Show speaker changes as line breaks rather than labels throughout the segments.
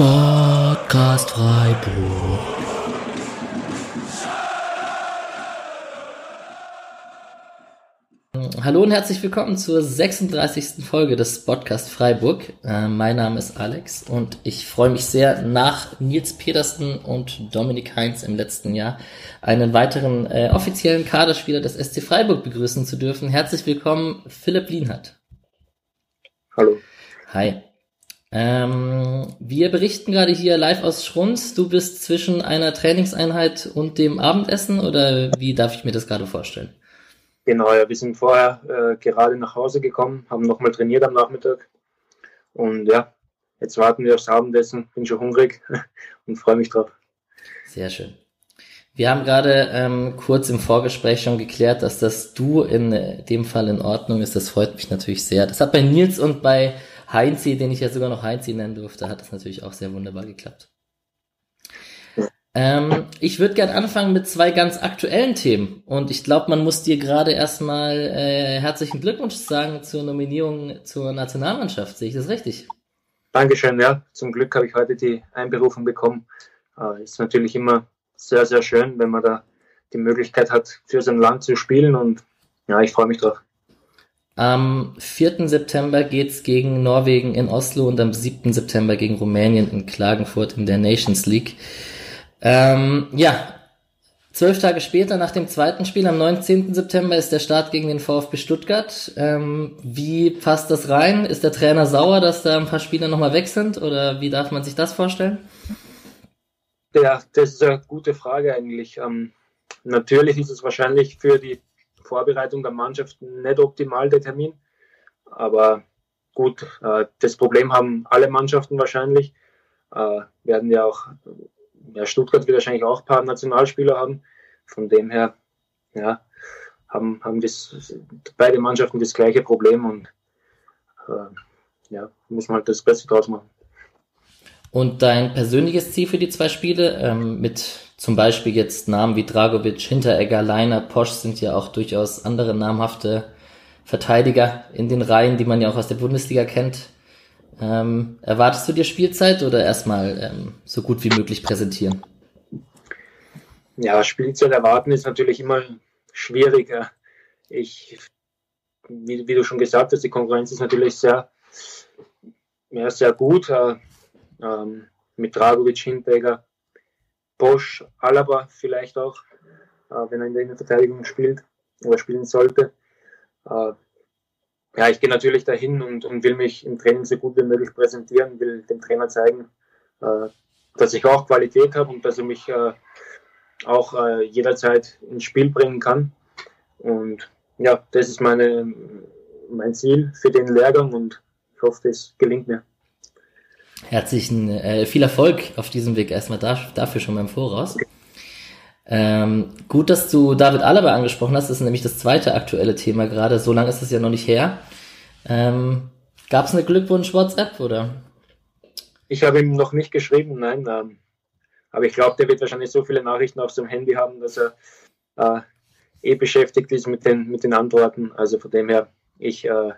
Sportcast Freiburg. Hallo und herzlich willkommen zur 36. Folge des Podcast Freiburg. Äh, mein Name ist Alex und ich freue mich sehr, nach Nils Petersen und Dominik Heinz im letzten Jahr einen weiteren äh, offiziellen Kaderspieler des SC Freiburg begrüßen zu dürfen. Herzlich willkommen, Philipp Lienhardt.
Hallo.
Hi. Ähm, wir berichten gerade hier live aus Schrunz. Du bist zwischen einer Trainingseinheit und dem Abendessen oder wie darf ich mir das gerade vorstellen?
Genau, ja, wir sind vorher äh, gerade nach Hause gekommen, haben nochmal trainiert am Nachmittag und ja, jetzt warten wir aufs Abendessen. Bin schon hungrig und freue mich drauf.
Sehr schön. Wir haben gerade ähm, kurz im Vorgespräch schon geklärt, dass das Du in äh, dem Fall in Ordnung ist. Das freut mich natürlich sehr. Das hat bei Nils und bei Heinzi, den ich ja sogar noch Heinzi nennen durfte, hat das natürlich auch sehr wunderbar geklappt. Ähm, ich würde gern anfangen mit zwei ganz aktuellen Themen. Und ich glaube, man muss dir gerade erstmal äh, herzlichen Glückwunsch sagen zur Nominierung zur Nationalmannschaft. Sehe ich das richtig?
Dankeschön, ja. Zum Glück habe ich heute die Einberufung bekommen. Äh, ist natürlich immer sehr, sehr schön, wenn man da die Möglichkeit hat, für sein Land zu spielen. Und ja, ich freue mich drauf.
Am 4. September geht's gegen Norwegen in Oslo und am 7. September gegen Rumänien in Klagenfurt in der Nations League. Ähm, ja, zwölf Tage später, nach dem zweiten Spiel, am 19. September, ist der Start gegen den VfB Stuttgart. Ähm, wie passt das rein? Ist der Trainer sauer, dass da ein paar Spieler nochmal weg sind? Oder wie darf man sich das vorstellen?
Ja, das ist eine gute Frage eigentlich. Ähm, natürlich ist es wahrscheinlich für die Vorbereitung der Mannschaft nicht optimal, der Termin. Aber gut, äh, das Problem haben alle Mannschaften wahrscheinlich. Äh, werden ja auch, ja, Stuttgart wird wahrscheinlich auch ein paar Nationalspieler haben. Von dem her, ja, haben, haben das, beide Mannschaften das gleiche Problem und äh, ja, muss man halt das Beste draus machen.
Und dein persönliches Ziel für die zwei Spiele ähm, mit zum Beispiel jetzt Namen wie Dragovic, Hinteregger, Leiner, Posch sind ja auch durchaus andere namhafte Verteidiger in den Reihen, die man ja auch aus der Bundesliga kennt. Ähm, erwartest du dir Spielzeit oder erstmal ähm, so gut wie möglich präsentieren?
Ja, Spielzeit erwarten ist natürlich immer schwieriger. Ich, wie, wie, du schon gesagt hast, die Konkurrenz ist natürlich sehr, ja, sehr gut. Äh, ähm, mit Dragovic, Hinteregger, Bosch, Alaba vielleicht auch, äh, wenn er in der Innenverteidigung spielt oder spielen sollte. Äh, ja, ich gehe natürlich dahin und, und, will mich im Training so gut wie möglich präsentieren, will dem Trainer zeigen, äh, dass ich auch Qualität habe und dass er mich auch jederzeit ins Spiel bringen kann. Und ja, das ist meine, mein Ziel für den Lehrgang und ich hoffe, das gelingt mir.
Herzlichen, äh, viel Erfolg auf diesem Weg erstmal da, dafür schon mal im Voraus. Ähm, gut, dass du David Alaba angesprochen hast, das ist nämlich das zweite aktuelle Thema gerade. So lange ist es ja noch nicht her. Ähm, Gab es eine Glückwunsch-WhatsApp oder?
Ich habe ihm noch nicht geschrieben, nein. Ähm, aber ich glaube, der wird wahrscheinlich so viele Nachrichten auf seinem Handy haben, dass er äh, eh beschäftigt ist mit den, mit den Antworten. Also von dem her, ich äh,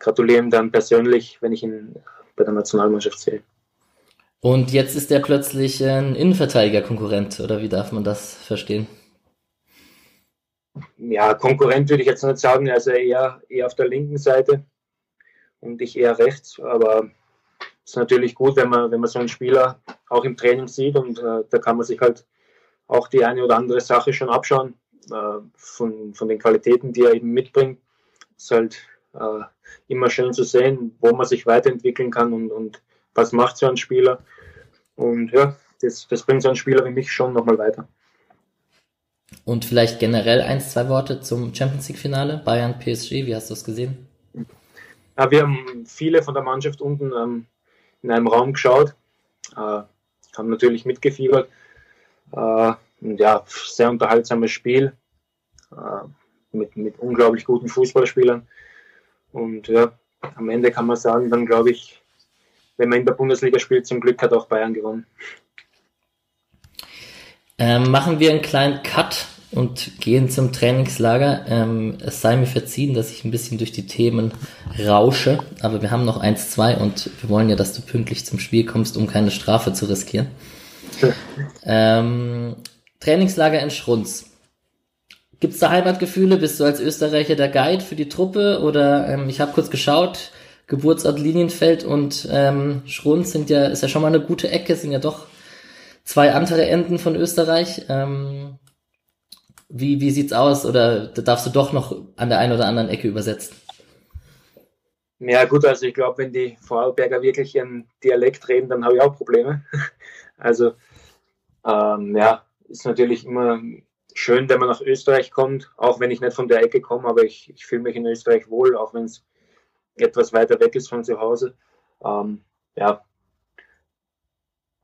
gratuliere ihm dann persönlich, wenn ich ihn bei der Nationalmannschaft zählt.
Und jetzt ist er plötzlich ein Innenverteidiger-Konkurrent, oder wie darf man das verstehen?
Ja, Konkurrent würde ich jetzt nicht sagen, also eher, eher auf der linken Seite und ich eher rechts, aber es ist natürlich gut, wenn man, wenn man so einen Spieler auch im Training sieht und äh, da kann man sich halt auch die eine oder andere Sache schon abschauen äh, von, von den Qualitäten, die er eben mitbringt. Es ist halt immer schön zu sehen, wo man sich weiterentwickeln kann und, und was macht so ein Spieler. Und ja, das, das bringt so einen Spieler wie mich schon nochmal weiter.
Und vielleicht generell ein, zwei Worte zum Champions League-Finale, Bayern, PSG, wie hast du es gesehen?
Ja, wir haben viele von der Mannschaft unten ähm, in einem Raum geschaut, äh, haben natürlich mitgefiebert. Äh, und ja, sehr unterhaltsames Spiel äh, mit, mit unglaublich guten Fußballspielern. Und ja, am Ende kann man sagen, dann glaube ich, wenn man in der Bundesliga spielt, zum Glück hat auch Bayern gewonnen.
Ähm, machen wir einen kleinen Cut und gehen zum Trainingslager. Ähm, es sei mir verziehen, dass ich ein bisschen durch die Themen rausche, aber wir haben noch eins, zwei und wir wollen ja, dass du pünktlich zum Spiel kommst, um keine Strafe zu riskieren. ähm, Trainingslager in Schrunz. Gibt's da Heimatgefühle? Bist du als Österreicher der Guide für die Truppe? Oder ähm, ich habe kurz geschaut, Geburtsort Linienfeld und ähm, Schrunz sind ja, ist ja schon mal eine gute Ecke, sind ja doch zwei andere Enden von Österreich. Ähm, wie, wie sieht's aus? Oder darfst du doch noch an der einen oder anderen Ecke übersetzen?
Ja gut, also ich glaube, wenn die Vorarlberger wirklich ihren Dialekt reden, dann habe ich auch Probleme. Also ähm, ja, ist natürlich immer schön, wenn man nach Österreich kommt, auch wenn ich nicht von der Ecke komme, aber ich, ich fühle mich in Österreich wohl, auch wenn es etwas weiter weg ist von zu Hause. Ähm, ja,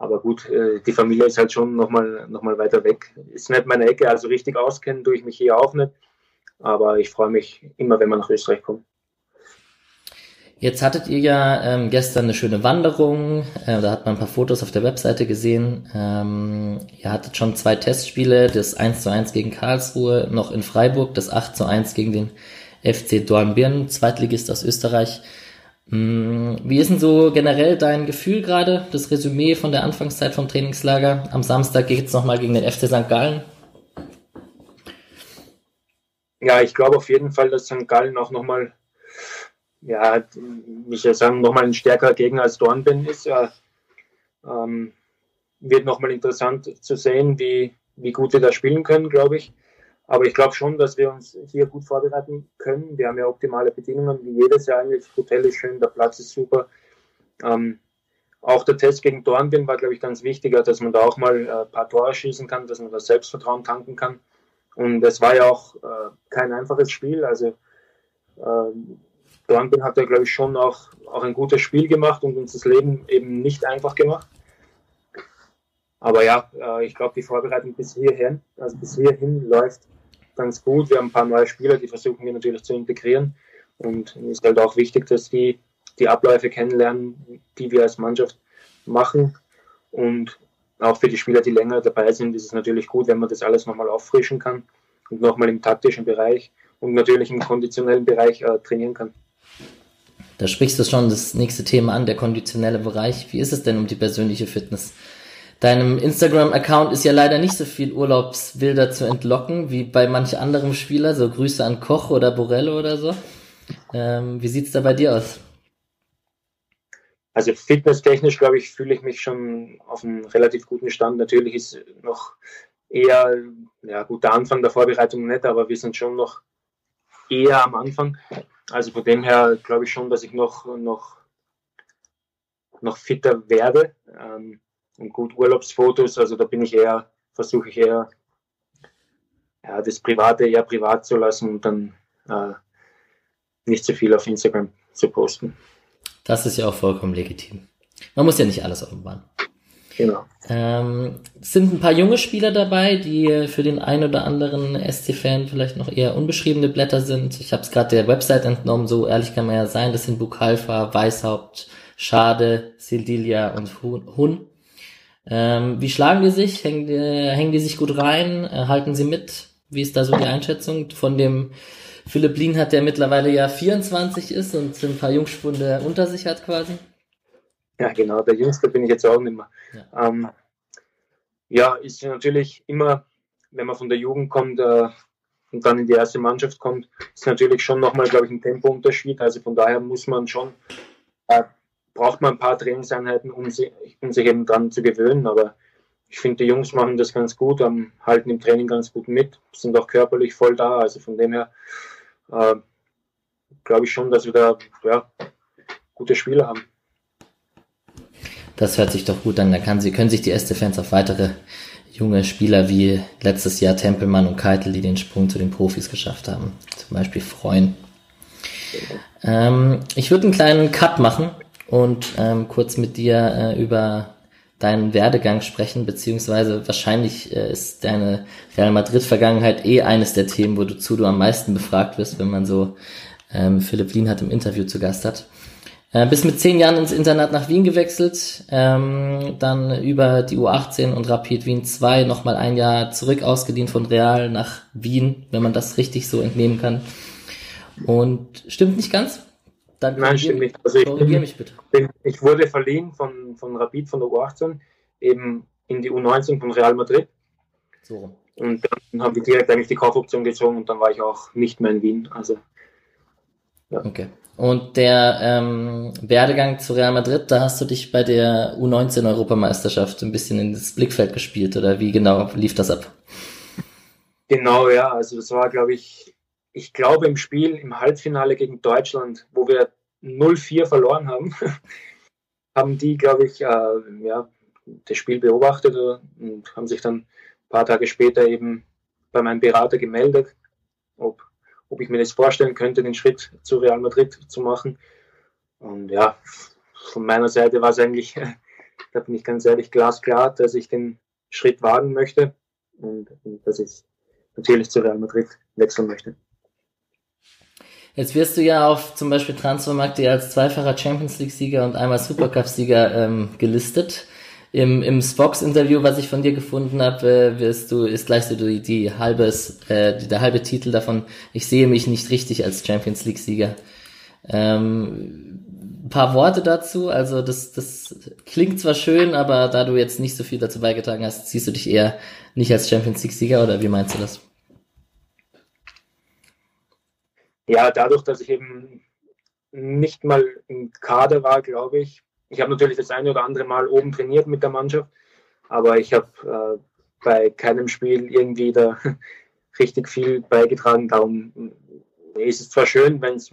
aber gut, äh, die Familie ist halt schon nochmal noch mal weiter weg. Ist nicht meine Ecke, also richtig auskennen tue ich mich hier auch nicht. Aber ich freue mich immer, wenn man nach Österreich kommt.
Jetzt hattet ihr ja ähm, gestern eine schöne Wanderung, äh, da hat man ein paar Fotos auf der Webseite gesehen. Ähm, ihr hattet schon zwei Testspiele, das 1 zu 1 gegen Karlsruhe, noch in Freiburg, das 8 zu 1 gegen den FC Dornbirn, Zweitligist aus Österreich. Ähm, wie ist denn so generell dein Gefühl gerade, das Resümee von der Anfangszeit vom Trainingslager? Am Samstag geht es nochmal gegen den FC St. Gallen.
Ja, ich glaube auf jeden Fall, dass St. Gallen auch nochmal ja, ich würde sagen, nochmal ein stärkerer Gegner als Dornbirn ist. Ja, ähm, wird nochmal interessant zu sehen, wie, wie gut wir da spielen können, glaube ich. Aber ich glaube schon, dass wir uns hier gut vorbereiten können. Wir haben ja optimale Bedingungen, wie jedes Jahr eigentlich. Das Hotel ist schön, der Platz ist super. Ähm, auch der Test gegen Dornbirn war, glaube ich, ganz wichtiger, dass man da auch mal äh, ein paar Tore schießen kann, dass man das Selbstvertrauen tanken kann. Und es war ja auch äh, kein einfaches Spiel. Also ähm, Dornbirn hat da, glaube ich, schon auch, auch ein gutes Spiel gemacht und uns das Leben eben nicht einfach gemacht. Aber ja, äh, ich glaube, die Vorbereitung bis hierhin, also bis hierhin läuft ganz gut. Wir haben ein paar neue Spieler, die versuchen wir natürlich zu integrieren. Und es ist halt auch wichtig, dass die die Abläufe kennenlernen, die wir als Mannschaft machen. Und auch für die Spieler, die länger dabei sind, ist es natürlich gut, wenn man das alles nochmal auffrischen kann und nochmal im taktischen Bereich und natürlich im konditionellen Bereich äh, trainieren kann.
Da sprichst du schon das nächste Thema an, der konditionelle Bereich. Wie ist es denn um die persönliche Fitness? Deinem Instagram-Account ist ja leider nicht so viel Urlaubsbilder zu entlocken wie bei manch anderem Spieler, so Grüße an Koch oder Borello oder so. Ähm, wie sieht's da bei dir aus?
Also fitnesstechnisch, glaube ich, fühle ich mich schon auf einem relativ guten Stand. Natürlich ist noch eher, ja gut, der Anfang der Vorbereitung nicht, aber wir sind schon noch eher am Anfang. Also von dem her glaube ich schon, dass ich noch, noch, noch fitter werde. Ähm, und gut Urlaubsfotos, also da bin ich eher, versuche ich eher ja, das Private eher privat zu lassen und dann äh, nicht so viel auf Instagram zu posten.
Das ist ja auch vollkommen legitim. Man muss ja nicht alles offenbaren.
Genau.
Ähm, sind ein paar junge Spieler dabei, die für den einen oder anderen SC-Fan vielleicht noch eher unbeschriebene Blätter sind. Ich habe es gerade der Website entnommen, so ehrlich kann man ja sein. Das sind Bukalfa, Weißhaupt, Schade, Sildilia und Hun. Ähm, wie schlagen die sich? Hängen die, hängen die sich gut rein? Äh, halten sie mit? Wie ist da so die Einschätzung von dem Philipp Lienhardt, der mittlerweile ja 24 ist und ein paar Jungspunde unter sich hat quasi?
Ja, genau, der Jüngste bin ich jetzt auch nicht mehr. Ja, ähm, ja ist natürlich immer, wenn man von der Jugend kommt äh, und dann in die erste Mannschaft kommt, ist natürlich schon nochmal, glaube ich, ein Tempounterschied. Also von daher muss man schon, äh, braucht man ein paar Trainingseinheiten, um, sie, um sich eben dran zu gewöhnen. Aber ich finde, die Jungs machen das ganz gut, ähm, halten im Training ganz gut mit, sind auch körperlich voll da. Also von dem her äh, glaube ich schon, dass wir da ja, gute Spieler haben.
Das hört sich doch gut an. Da kann sie, können sich die SC-Fans auf weitere junge Spieler wie letztes Jahr Tempelmann und Keitel, die den Sprung zu den Profis geschafft haben, zum Beispiel freuen. Ähm, ich würde einen kleinen Cut machen und ähm, kurz mit dir äh, über deinen Werdegang sprechen, beziehungsweise wahrscheinlich äh, ist deine Real Madrid-Vergangenheit eh eines der Themen, wozu du am meisten befragt wirst, wenn man so ähm, Philipp Lien hat im Interview zu Gast hat. Äh, bis mit zehn Jahren ins Internat nach Wien gewechselt, ähm, dann über die U18 und Rapid Wien 2 nochmal ein Jahr zurück ausgedient von Real nach Wien, wenn man das richtig so entnehmen kann. Und stimmt nicht ganz?
Dann Nein, stimmt nicht. Also ich, bin, mich bitte. Bin, ich wurde verliehen von, von Rapid, von der U18, eben in die U19 von Real Madrid. So. Und dann habe ich direkt eigentlich die Kaufoption gezogen und dann war ich auch nicht mehr in Wien. Also,
ja. Okay. Und der ähm, Werdegang zu Real Madrid, da hast du dich bei der U19-Europameisterschaft ein bisschen ins Blickfeld gespielt, oder wie genau lief das ab?
Genau, ja. Also das war, glaube ich, ich glaube im Spiel im Halbfinale gegen Deutschland, wo wir 0-4 verloren haben, haben die, glaube ich, äh, ja, das Spiel beobachtet und haben sich dann ein paar Tage später eben bei meinem Berater gemeldet, ob ob ich mir das vorstellen könnte, den Schritt zu Real Madrid zu machen. Und ja, von meiner Seite war es eigentlich, da bin ich ganz ehrlich, glasklar, dass ich den Schritt wagen möchte und, und dass ich natürlich zu Real Madrid wechseln möchte.
Jetzt wirst du ja auf zum Beispiel Transfermarkt als zweifacher Champions League-Sieger und einmal Supercup-Sieger ähm, gelistet im, im Spox-Interview, was ich von dir gefunden habe, äh, wirst du, ist gleich so die, die halbes, äh, der halbe Titel davon, ich sehe mich nicht richtig als Champions League-Sieger. Ähm, paar Worte dazu, also das, das klingt zwar schön, aber da du jetzt nicht so viel dazu beigetragen hast, siehst du dich eher nicht als Champions League-Sieger oder wie meinst du das?
Ja, dadurch, dass ich eben nicht mal im Kader war, glaube ich, ich habe natürlich das eine oder andere Mal oben trainiert mit der Mannschaft, aber ich habe äh, bei keinem Spiel irgendwie da richtig viel beigetragen. Darum ist es zwar schön, wenn es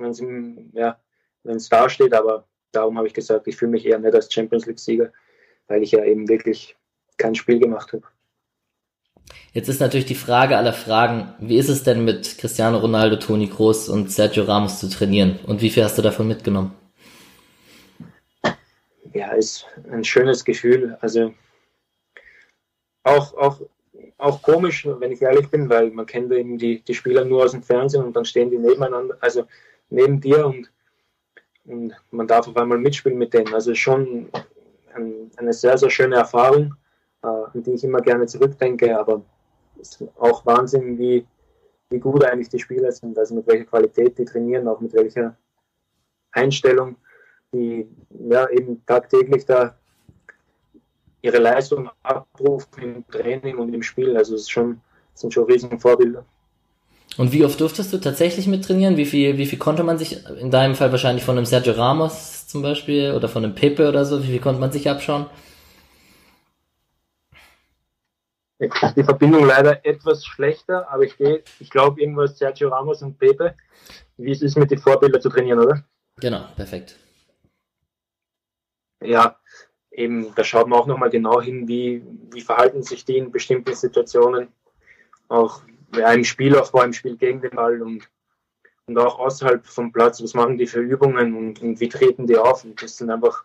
ja, da steht, aber darum habe ich gesagt, ich fühle mich eher nicht als Champions League-Sieger, weil ich ja eben wirklich kein Spiel gemacht habe.
Jetzt ist natürlich die Frage aller Fragen, wie ist es denn mit Cristiano Ronaldo, Toni Kroos und Sergio Ramos zu trainieren? Und wie viel hast du davon mitgenommen?
Ja, ist ein schönes Gefühl. Also auch, auch, auch komisch, wenn ich ehrlich bin, weil man kennt eben die, die Spieler nur aus dem Fernsehen und dann stehen die nebeneinander, also neben dir und, und man darf auf einmal mitspielen mit denen. Also schon ein, eine sehr, sehr schöne Erfahrung, äh, an die ich immer gerne zurückdenke, aber es ist auch Wahnsinn, wie, wie gut eigentlich die Spieler sind, also mit welcher Qualität die trainieren, auch mit welcher Einstellung die ja, eben tagtäglich da ihre Leistung abrufen im Training und im Spiel. Also es ist schon, sind schon riesige Vorbilder.
Und wie oft durftest du tatsächlich mit trainieren? Wie viel, wie viel konnte man sich, in deinem Fall wahrscheinlich von einem Sergio Ramos zum Beispiel oder von einem Pepe oder so, wie viel konnte man sich abschauen?
Die Verbindung leider etwas schlechter, aber ich gehe, ich glaube irgendwas Sergio Ramos und Pepe, wie es ist mit den Vorbildern zu trainieren, oder?
Genau, perfekt
ja, eben, da schaut man auch nochmal genau hin, wie, wie verhalten sich die in bestimmten Situationen. Auch ja, im Spielaufbau, im Spiel gegen den Ball und, und auch außerhalb vom Platz, was machen die für Übungen und, und wie treten die auf. Und das sind einfach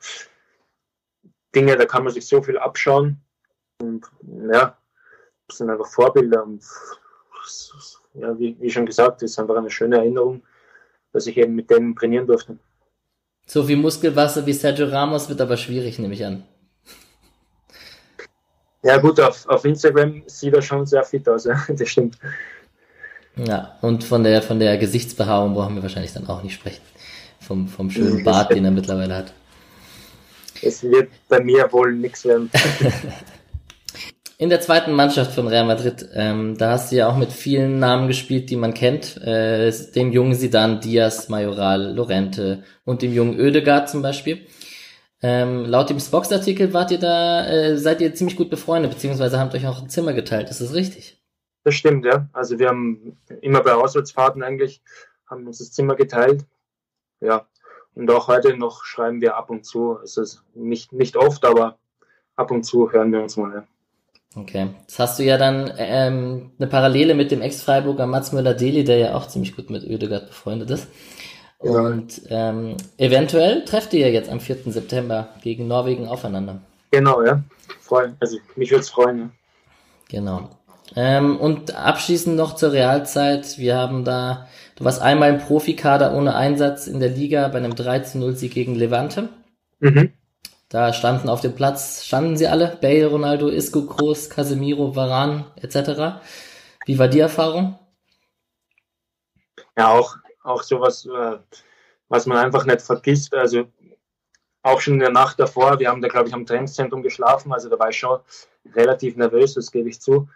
Dinge, da kann man sich so viel abschauen. Und ja, das sind einfach Vorbilder. Und ja, wie, wie schon gesagt, das ist einfach eine schöne Erinnerung, dass ich eben mit denen trainieren durfte.
So viel Muskelwasser wie Sergio Ramos wird aber schwierig, nehme ich an.
Ja gut, auf, auf Instagram sieht er schon sehr fit aus, ja. das stimmt.
Ja, und von der, von der Gesichtsbehaarung brauchen wir wahrscheinlich dann auch nicht sprechen. Vom, vom schönen Bart, den er mittlerweile hat.
Es wird bei mir wohl nichts werden.
in der zweiten Mannschaft von Real Madrid, ähm, da hast du ja auch mit vielen Namen gespielt, die man kennt. Äh, dem jungen Sidan, Diaz, Majoral, Lorente und dem jungen Oedegaard zum Beispiel. Ähm, laut dem Spox-Artikel wart ihr da, äh, seid ihr ziemlich gut befreundet, beziehungsweise habt euch auch ein Zimmer geteilt. Ist das richtig?
Das stimmt, ja. Also wir haben immer bei Auswärtsfahrten eigentlich, haben uns das Zimmer geteilt. Ja. Und auch heute noch schreiben wir ab und zu. Es ist nicht, nicht oft, aber ab und zu hören wir uns mal. Ja.
Okay. Jetzt hast du ja dann ähm, eine Parallele mit dem Ex-Freiburger Mats Müller-Deli, der ja auch ziemlich gut mit Oedegaard befreundet ist. Ja. Und ähm, eventuell trefft ihr ja jetzt am 4. September gegen Norwegen aufeinander.
Genau, ja. Freuen. Also mich würde es freuen. Ja.
Genau. Ähm, und abschließend noch zur Realzeit. Wir haben da, du warst einmal im Profikader ohne Einsatz in der Liga bei einem 13-0-Sieg gegen Levante. Mhm. Da standen auf dem Platz, standen sie alle, Bale, Ronaldo, Isco, Kroos, Casemiro, Varan etc. Wie war die Erfahrung?
Ja, auch, auch sowas, äh, was man einfach nicht vergisst. Also auch schon in der Nacht davor, wir haben da, glaube ich, am Trainingszentrum geschlafen, also da war ich schon relativ nervös, das gebe ich zu.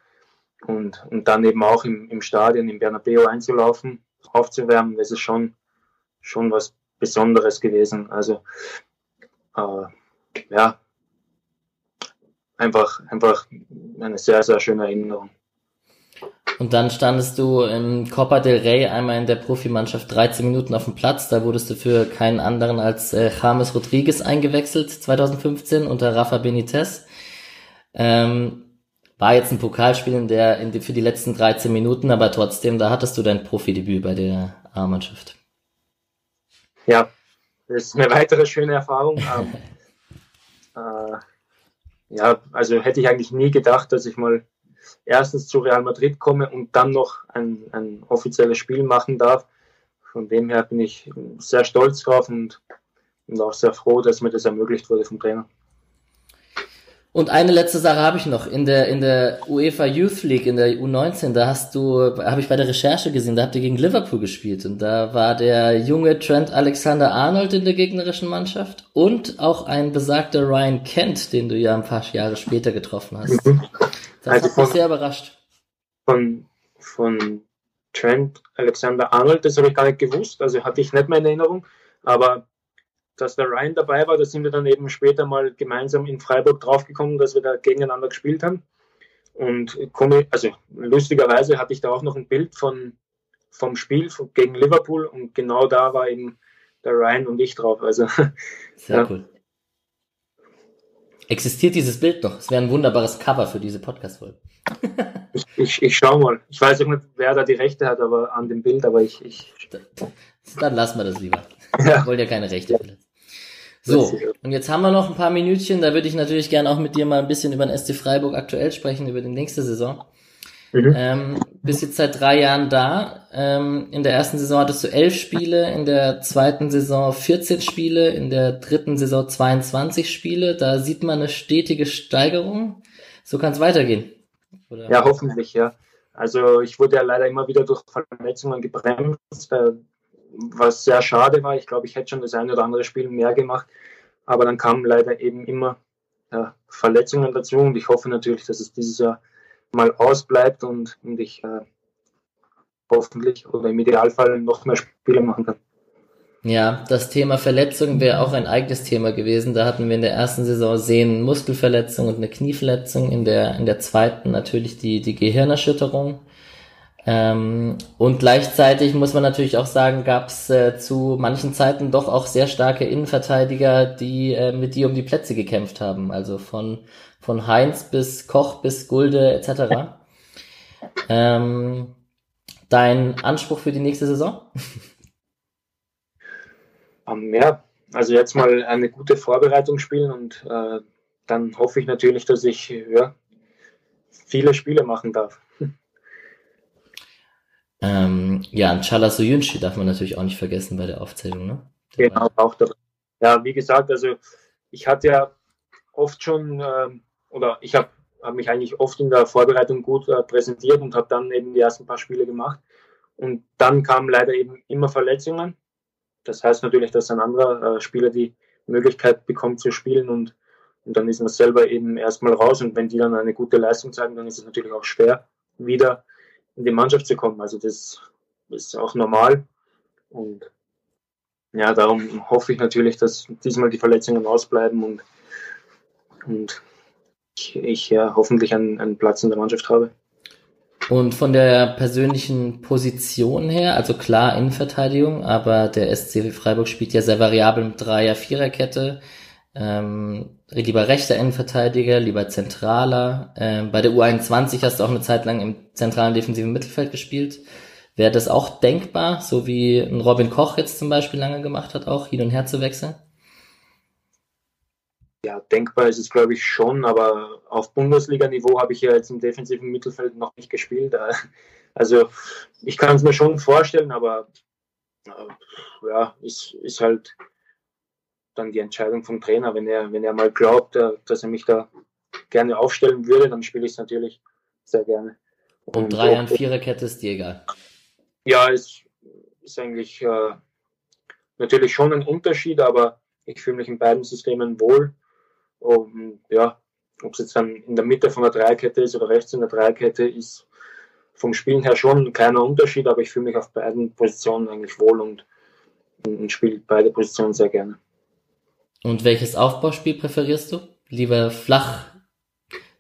Und, und dann eben auch im, im Stadion, im Bernabeu einzulaufen, aufzuwärmen, das ist schon, schon was Besonderes gewesen. Also äh, ja, einfach, einfach eine sehr, sehr schöne Erinnerung.
Und dann standest du im Copa del Rey einmal in der Profimannschaft 13 Minuten auf dem Platz. Da wurdest du für keinen anderen als äh, James Rodriguez eingewechselt 2015 unter Rafa Benitez. Ähm, war jetzt ein Pokalspiel in der, in die, für die letzten 13 Minuten, aber trotzdem, da hattest du dein Profidebüt bei der A-Mannschaft.
Ja, das ist eine weitere schöne Erfahrung. Äh, ja, also hätte ich eigentlich nie gedacht, dass ich mal erstens zu Real Madrid komme und dann noch ein, ein offizielles Spiel machen darf. Von dem her bin ich sehr stolz drauf und, und auch sehr froh, dass mir das ermöglicht wurde vom Trainer.
Und eine letzte Sache habe ich noch. In der, in der UEFA Youth League, in der U19, da hast du, habe ich bei der Recherche gesehen, da habt ihr gegen Liverpool gespielt. Und da war der junge Trent Alexander Arnold in der gegnerischen Mannschaft und auch ein besagter Ryan Kent, den du ja ein paar Jahre später getroffen hast. Mhm. Das also hat mich sehr überrascht.
Von, von Trent Alexander Arnold, das habe ich gar nicht gewusst, also hatte ich nicht mehr in Erinnerung. Aber dass der Ryan dabei war, da sind wir dann eben später mal gemeinsam in Freiburg draufgekommen, dass wir da gegeneinander gespielt haben. Und also lustigerweise hatte ich da auch noch ein Bild von, vom Spiel gegen Liverpool und genau da war eben der Ryan und ich drauf. Also, Sehr ja. cool.
Existiert dieses Bild noch? Es wäre ein wunderbares Cover für diese Podcast-Folge.
ich, ich, ich schau mal. Ich weiß auch nicht, wer da die Rechte hat aber an dem Bild, aber ich. ich
dann lassen wir das lieber. Ja. Wir wollen ja keine Rechte verletzen. So, und jetzt haben wir noch ein paar Minütchen, da würde ich natürlich gerne auch mit dir mal ein bisschen über den SC Freiburg aktuell sprechen, über die nächste Saison. Mhm. Ähm, bist jetzt seit drei Jahren da. Ähm, in der ersten Saison hattest du elf Spiele, in der zweiten Saison 14 Spiele, in der dritten Saison 22 Spiele. Da sieht man eine stetige Steigerung. So kann es weitergehen.
Oder? Ja, hoffentlich, ja. Also ich wurde ja leider immer wieder durch Verletzungen gebremst. Äh, was sehr schade war. Ich glaube, ich hätte schon das eine oder andere Spiel mehr gemacht, aber dann kamen leider eben immer ja, Verletzungen dazu und ich hoffe natürlich, dass es dieses Jahr mal ausbleibt und, und ich äh, hoffentlich oder im Idealfall noch mehr Spiele machen kann.
Ja, das Thema Verletzung wäre auch ein eigenes Thema gewesen. Da hatten wir in der ersten Saison Sehnen, Muskelverletzung und eine Knieverletzung. In der, in der zweiten natürlich die, die Gehirnerschütterung. Ähm, und gleichzeitig muss man natürlich auch sagen, gab es äh, zu manchen Zeiten doch auch sehr starke Innenverteidiger, die äh, mit dir um die Plätze gekämpft haben. Also von, von Heinz bis Koch bis Gulde etc. ähm, dein Anspruch für die nächste Saison?
Um, ja, also jetzt mal eine gute Vorbereitung spielen und äh, dann hoffe ich natürlich, dass ich ja, viele Spiele machen darf.
Ähm, ja, und Chala Soyuncu darf man natürlich auch nicht vergessen bei der Aufzählung, ne?
Der genau, auch dabei. Ja, wie gesagt, also ich hatte ja oft schon, ähm, oder ich habe hab mich eigentlich oft in der Vorbereitung gut äh, präsentiert und habe dann eben die ersten paar Spiele gemacht. Und dann kamen leider eben immer Verletzungen. Das heißt natürlich, dass ein anderer äh, Spieler die Möglichkeit bekommt zu spielen und, und dann ist man selber eben erstmal raus. Und wenn die dann eine gute Leistung zeigen, dann ist es natürlich auch schwer, wieder in die Mannschaft zu kommen. Also das ist auch normal. Und ja, darum hoffe ich natürlich, dass diesmal die Verletzungen ausbleiben und, und ich, ich ja hoffentlich einen, einen Platz in der Mannschaft habe.
Und von der persönlichen Position her, also klar Innenverteidigung, aber der SC Freiburg spielt ja sehr variabel mit Dreier-Viererkette. Ähm, lieber rechter Innenverteidiger, lieber zentraler. Ähm, bei der U21 hast du auch eine Zeit lang im zentralen defensiven Mittelfeld gespielt. Wäre das auch denkbar, so wie ein Robin Koch jetzt zum Beispiel lange gemacht hat, auch hin und her zu wechseln?
Ja, denkbar ist es, glaube ich, schon, aber auf Bundesliga-Niveau habe ich ja jetzt im defensiven Mittelfeld noch nicht gespielt. Also ich kann es mir schon vorstellen, aber äh, ja, ist, ist halt dann die Entscheidung vom Trainer. Wenn er, wenn er mal glaubt, äh, dass er mich da gerne aufstellen würde, dann spiele ich es natürlich sehr gerne.
Und, und Dreier- und Viererkette ist dir egal?
Ja, es ist eigentlich äh, natürlich schon ein Unterschied, aber ich fühle mich in beiden Systemen wohl. Und ja, ob es jetzt dann in der Mitte von der Dreierkette ist oder rechts in der Dreierkette, ist vom Spielen her schon ein kleiner Unterschied, aber ich fühle mich auf beiden Positionen eigentlich wohl und, und spiele beide Positionen sehr gerne.
Und welches Aufbauspiel präferierst du? Lieber flach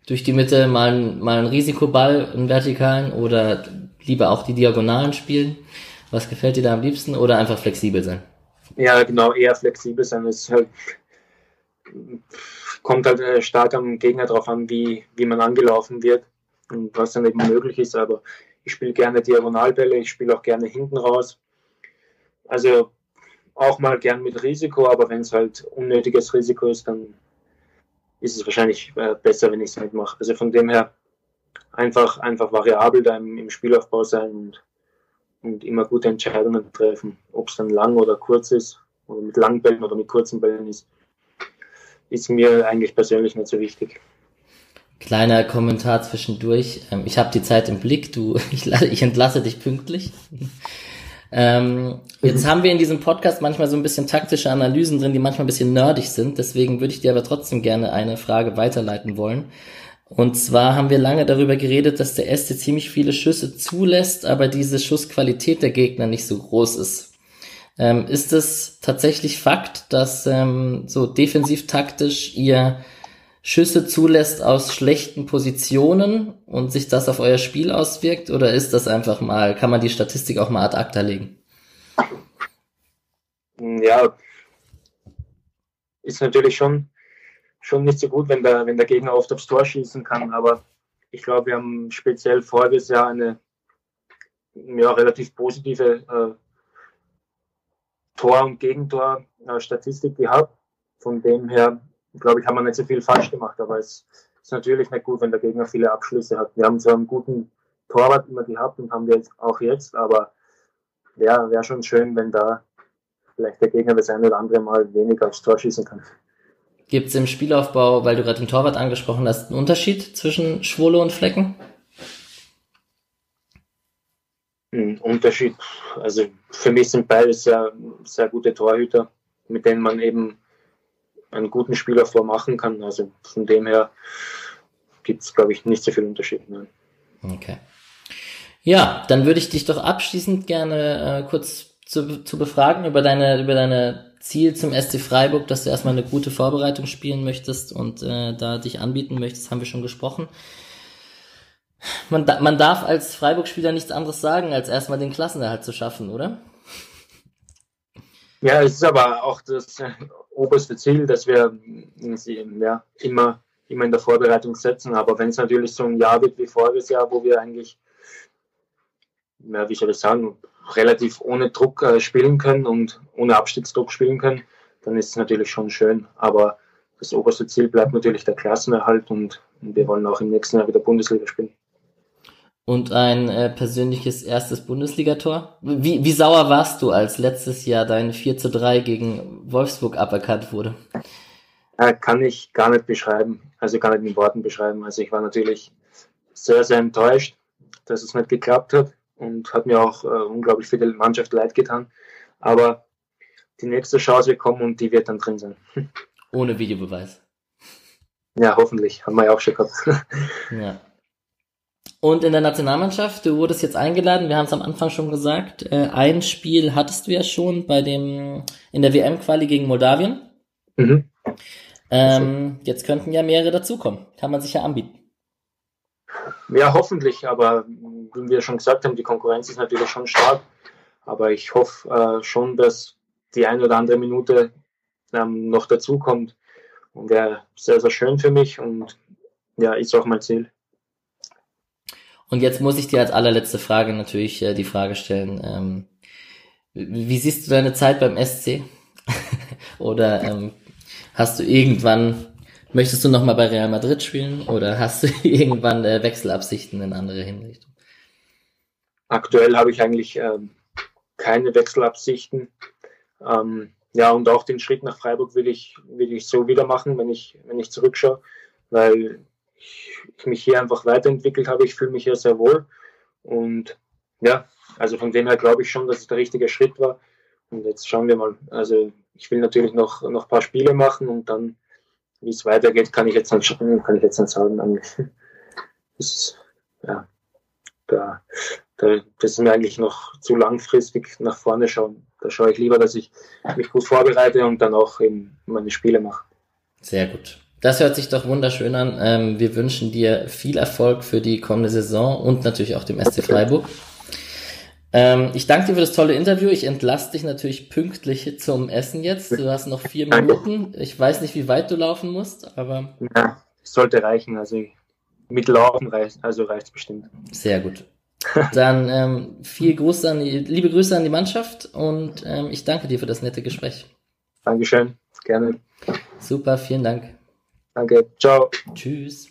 durch die Mitte mal, mal einen Risikoball, einen vertikalen oder lieber auch die Diagonalen spielen? Was gefällt dir da am liebsten oder einfach flexibel sein?
Ja, genau, eher flexibel sein. Es halt, kommt halt äh, stark am Gegner drauf an, wie, wie man angelaufen wird und was dann eben möglich ist. Aber ich spiele gerne Diagonalbälle, ich spiele auch gerne hinten raus. Also auch mal gern mit Risiko, aber wenn es halt unnötiges Risiko ist, dann ist es wahrscheinlich äh, besser, wenn ich es mitmache. Also von dem her einfach, einfach variabel da im, im Spielaufbau sein und, und immer gute Entscheidungen treffen. Ob es dann lang oder kurz ist, oder mit langen Bällen oder mit kurzen Bällen ist, ist mir eigentlich persönlich nicht so wichtig.
Kleiner Kommentar zwischendurch. Ähm, ich habe die Zeit im Blick, du, ich, ich entlasse dich pünktlich. Ähm, jetzt mhm. haben wir in diesem Podcast manchmal so ein bisschen taktische Analysen drin, die manchmal ein bisschen nerdig sind. Deswegen würde ich dir aber trotzdem gerne eine Frage weiterleiten wollen. Und zwar haben wir lange darüber geredet, dass der SC ziemlich viele Schüsse zulässt, aber diese Schussqualität der Gegner nicht so groß ist. Ähm, ist es tatsächlich Fakt, dass ähm, so defensiv taktisch ihr Schüsse zulässt aus schlechten Positionen und sich das auf euer Spiel auswirkt? Oder ist das einfach mal, kann man die Statistik auch mal ad acta legen?
Ja, ist natürlich schon, schon nicht so gut, wenn der, wenn der Gegner oft aufs Tor schießen kann, aber ich glaube, wir haben speziell voriges Jahr eine ja, relativ positive äh, Tor- und Gegentor-Statistik gehabt. Von dem her glaube ich, haben wir nicht so viel falsch gemacht, aber es ist natürlich nicht gut, wenn der Gegner viele Abschlüsse hat. Wir haben zwar einen guten Torwart immer gehabt und haben wir jetzt auch jetzt, aber wäre wär schon schön, wenn da vielleicht der Gegner das eine oder andere Mal weniger aufs Tor schießen kann.
Gibt es im Spielaufbau, weil du gerade den Torwart angesprochen hast, einen Unterschied zwischen Schwolo und Flecken?
Ein Unterschied. Also für mich sind beide sehr, sehr gute Torhüter, mit denen man eben einen guten Spieler vormachen kann. Also von dem her gibt es, glaube ich, nicht so viel Unterschied. Ne?
Okay. Ja, dann würde ich dich doch abschließend gerne äh, kurz zu, zu befragen über deine, über deine Ziel zum SC Freiburg, dass du erstmal eine gute Vorbereitung spielen möchtest und äh, da dich anbieten möchtest, haben wir schon gesprochen. Man, man darf als Freiburg-Spieler nichts anderes sagen, als erstmal den Klassenerhalt zu schaffen, oder?
Ja, es ist aber auch das äh, oberste Ziel, das wir ja, immer, immer in der Vorbereitung setzen. Aber wenn es natürlich so ein Jahr wird wie voriges Jahr, wo wir eigentlich, ja, wie soll ich sagen, relativ ohne Druck äh, spielen können und ohne Abstiegsdruck spielen können, dann ist es natürlich schon schön. Aber das oberste Ziel bleibt natürlich der Klassenerhalt und wir wollen auch im nächsten Jahr wieder Bundesliga spielen
und ein äh, persönliches erstes Bundesligator. Wie, wie sauer warst du, als letztes Jahr dein 4 zu 3 gegen Wolfsburg aberkannt wurde?
Äh, kann ich gar nicht beschreiben, also gar nicht in Worten beschreiben. Also ich war natürlich sehr, sehr enttäuscht, dass es nicht geklappt hat und hat mir auch äh, unglaublich für die Mannschaft leid getan. Aber die nächste Chance wird kommen und die wird dann drin sein.
Ohne Videobeweis.
Ja, hoffentlich. Haben wir ja auch schon gehabt.
ja. Und in der Nationalmannschaft, du wurdest jetzt eingeladen, wir haben es am Anfang schon gesagt, äh, ein Spiel hattest du ja schon bei dem, in der WM-Quali gegen Moldawien. Mhm. Ähm, jetzt könnten ja mehrere dazukommen. Kann man sich ja anbieten.
Ja, hoffentlich, aber wie wir schon gesagt haben, die Konkurrenz ist natürlich schon stark. Aber ich hoffe äh, schon, dass die eine oder andere Minute ähm, noch dazukommt. Und wäre sehr, sehr schön für mich und ja, ist auch mein Ziel.
Und jetzt muss ich dir als allerletzte Frage natürlich äh, die Frage stellen, ähm, wie siehst du deine Zeit beim SC? Oder ähm, hast du irgendwann Möchtest du nochmal bei Real Madrid spielen oder hast du irgendwann äh, Wechselabsichten in andere Hinrichtung?
Aktuell habe ich eigentlich ähm, keine Wechselabsichten. Ähm, ja, und auch den Schritt nach Freiburg will ich, will ich so wieder machen, wenn ich, wenn ich zurückschaue, weil ich, ich mich hier einfach weiterentwickelt habe. Ich fühle mich hier sehr wohl. Und ja, also von dem her glaube ich schon, dass es der richtige Schritt war. Und jetzt schauen wir mal. Also ich will natürlich noch, noch ein paar Spiele machen und dann, wie es weitergeht, kann ich jetzt nicht, kann ich jetzt nicht sagen. Das ja, da, da, das ist mir eigentlich noch zu langfristig nach vorne schauen. Da schaue ich lieber, dass ich mich gut vorbereite und dann auch eben meine Spiele mache.
Sehr gut. Das hört sich doch wunderschön an. Ähm, wir wünschen dir viel Erfolg für die kommende Saison und natürlich auch dem SC Freiburg. Ähm, ich danke dir für das tolle Interview. Ich entlasse dich natürlich pünktlich zum Essen jetzt. Du hast noch vier Minuten. Ich weiß nicht, wie weit du laufen musst, aber.
Ja, sollte reichen. Also mit Laufen reicht, also reicht bestimmt.
Sehr gut. Dann ähm, viel Gruß an die, liebe Grüße an die Mannschaft und ähm, ich danke dir für das nette Gespräch.
Dankeschön, gerne.
Super, vielen Dank.
Danke, ciao.
Tschüss.